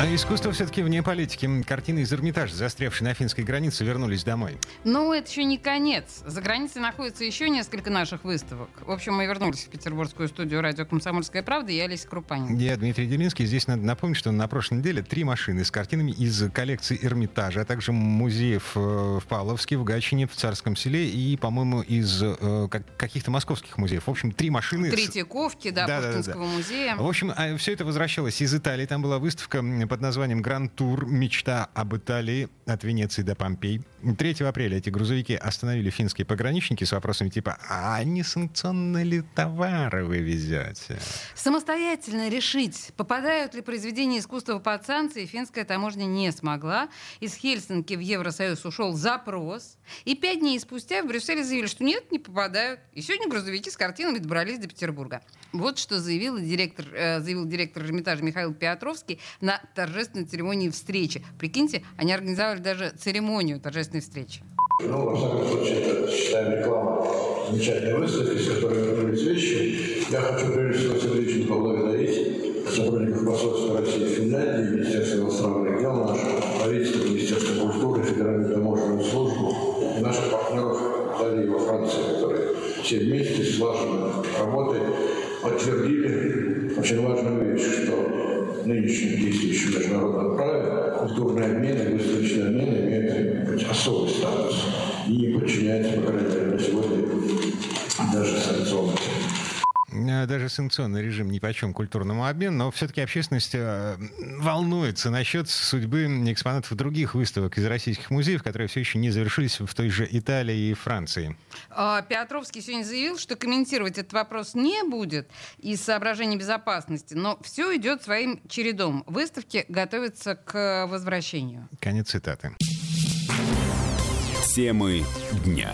А искусство все-таки вне политики. Картины из Эрмитажа, застрявшие на финской границе, вернулись домой. Ну, это еще не конец. За границей находится еще несколько наших выставок. В общем, мы вернулись в петербургскую студию радио «Комсомольская правда» и Олеся Крупанин. Я Дмитрий Делинский. Здесь надо напомнить, что на прошлой неделе три машины с картинами из коллекции Эрмитажа, а также музеев э, в Павловске, в Гатчине, в Царском селе и, по-моему, из э, каких-то московских музеев. В общем, три машины. Третьяковки, да, да Пушкинского да, да. музея. В общем, а все это возвращалось из Италии. Там была выставка под названием «Гранд Тур. Мечта об Италии от Венеции до Помпей». 3 апреля эти грузовики остановили финские пограничники с вопросами типа «А несанкционные ли товары вы везете?» Самостоятельно решить, попадают ли произведения искусства под санкции, финская таможня не смогла. Из Хельсинки в Евросоюз ушел запрос. И пять дней спустя в Брюсселе заявили, что нет, не попадают. И сегодня грузовики с картинами добрались до Петербурга. Вот что заявил директор, э, заявил директор Эрмитажа Михаил Петровский на торжественной церемонии встречи. Прикиньте, они организовали даже церемонию торжественной встречи. Ну, во всяком случае, это, считаем, реклама замечательной выставки, с которой вернулись вещи. Я хочу, прежде всего, сердечно поблагодарить сотрудников посольства России в Финляндии, Министерства иностранных дел нашего, правительства, Министерства культуры, Федеральную таможенную службу и наших партнеров Италии во Франции, которые все вместе слаженно работой подтвердили очень важную вещь, что нынешнем действующем международном праве культурные обмены, выставочные обмены имеют особый статус и не подчиняются, по крайней мере, на сегодня даже санкционным. Э, даже санкционный режим ни по чем культурному обмену, но все-таки общественность э, волнуется насчет судьбы экспонатов других выставок из российских музеев, которые все еще не завершились в той же Италии и Франции. А, Петровский сегодня заявил, что комментировать этот вопрос не будет из соображений безопасности, но все идет своим чередом. Выставки готовятся к возвращению. Конец цитаты. Темы дня.